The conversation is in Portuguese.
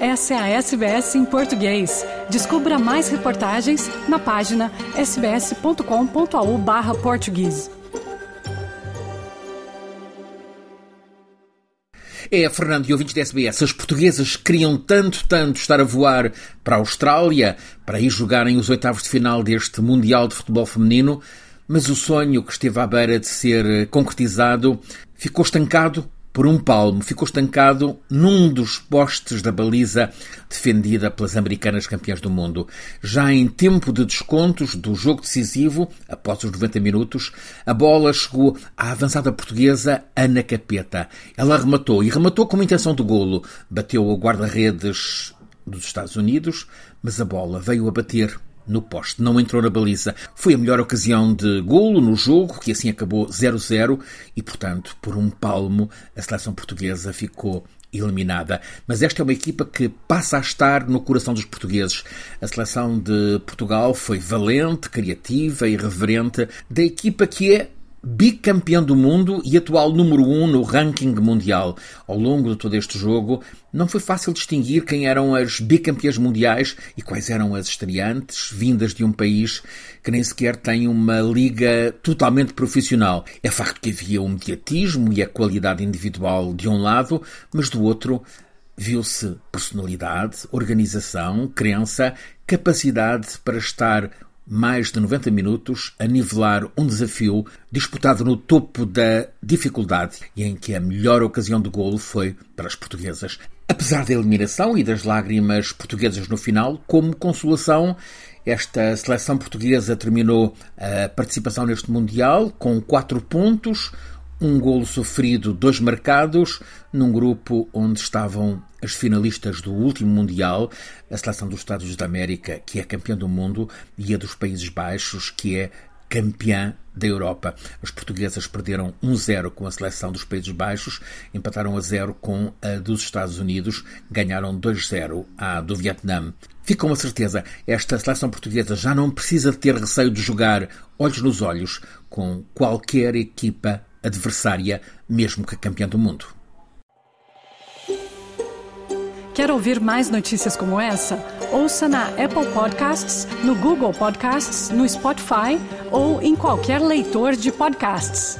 Essa é a SBS em português. Descubra mais reportagens na página sbs.com.au barra português. É, Fernando e ouvintes da SBS, as portuguesas queriam tanto, tanto estar a voar para a Austrália para ir jogarem os oitavos de final deste Mundial de Futebol Feminino, mas o sonho que esteve à beira de ser concretizado ficou estancado por um palmo, ficou estancado num dos postes da baliza defendida pelas americanas campeãs do mundo. Já em tempo de descontos do jogo decisivo, após os 90 minutos, a bola chegou à avançada portuguesa Ana Capeta. Ela rematou, e rematou com intenção de golo. Bateu o guarda-redes dos Estados Unidos, mas a bola veio a bater no poste, não entrou na baliza. Foi a melhor ocasião de golo no jogo, que assim acabou 0-0 e, portanto, por um palmo, a seleção portuguesa ficou eliminada. Mas esta é uma equipa que passa a estar no coração dos portugueses. A seleção de Portugal foi valente, criativa e reverente da equipa que é bicampeão do mundo e atual número um no ranking mundial. Ao longo de todo este jogo, não foi fácil distinguir quem eram as bicampeãs mundiais e quais eram as estreantes, vindas de um país que nem sequer tem uma liga totalmente profissional. É facto que havia o mediatismo e a qualidade individual de um lado, mas do outro viu-se personalidade, organização, crença, capacidade para estar mais de 90 minutos a nivelar um desafio disputado no topo da dificuldade e em que a melhor ocasião de golo foi para as portuguesas. Apesar da eliminação e das lágrimas portuguesas no final, como consolação, esta seleção portuguesa terminou a participação neste Mundial com quatro pontos, um golo sofrido, dois marcados, num grupo onde estavam as finalistas do último Mundial, a seleção dos Estados da América, que é campeã do mundo, e a dos Países Baixos, que é campeã da Europa. As portuguesas perderam 1-0 com a seleção dos Países Baixos, empataram a 0 com a dos Estados Unidos, ganharam 2-0 à do Vietnã. Fica uma certeza, esta seleção portuguesa já não precisa ter receio de jogar olhos nos olhos com qualquer equipa adversária, mesmo que campeã do mundo. Quer ouvir mais notícias como essa? Ouça na Apple Podcasts, no Google Podcasts, no Spotify ou em qualquer leitor de podcasts.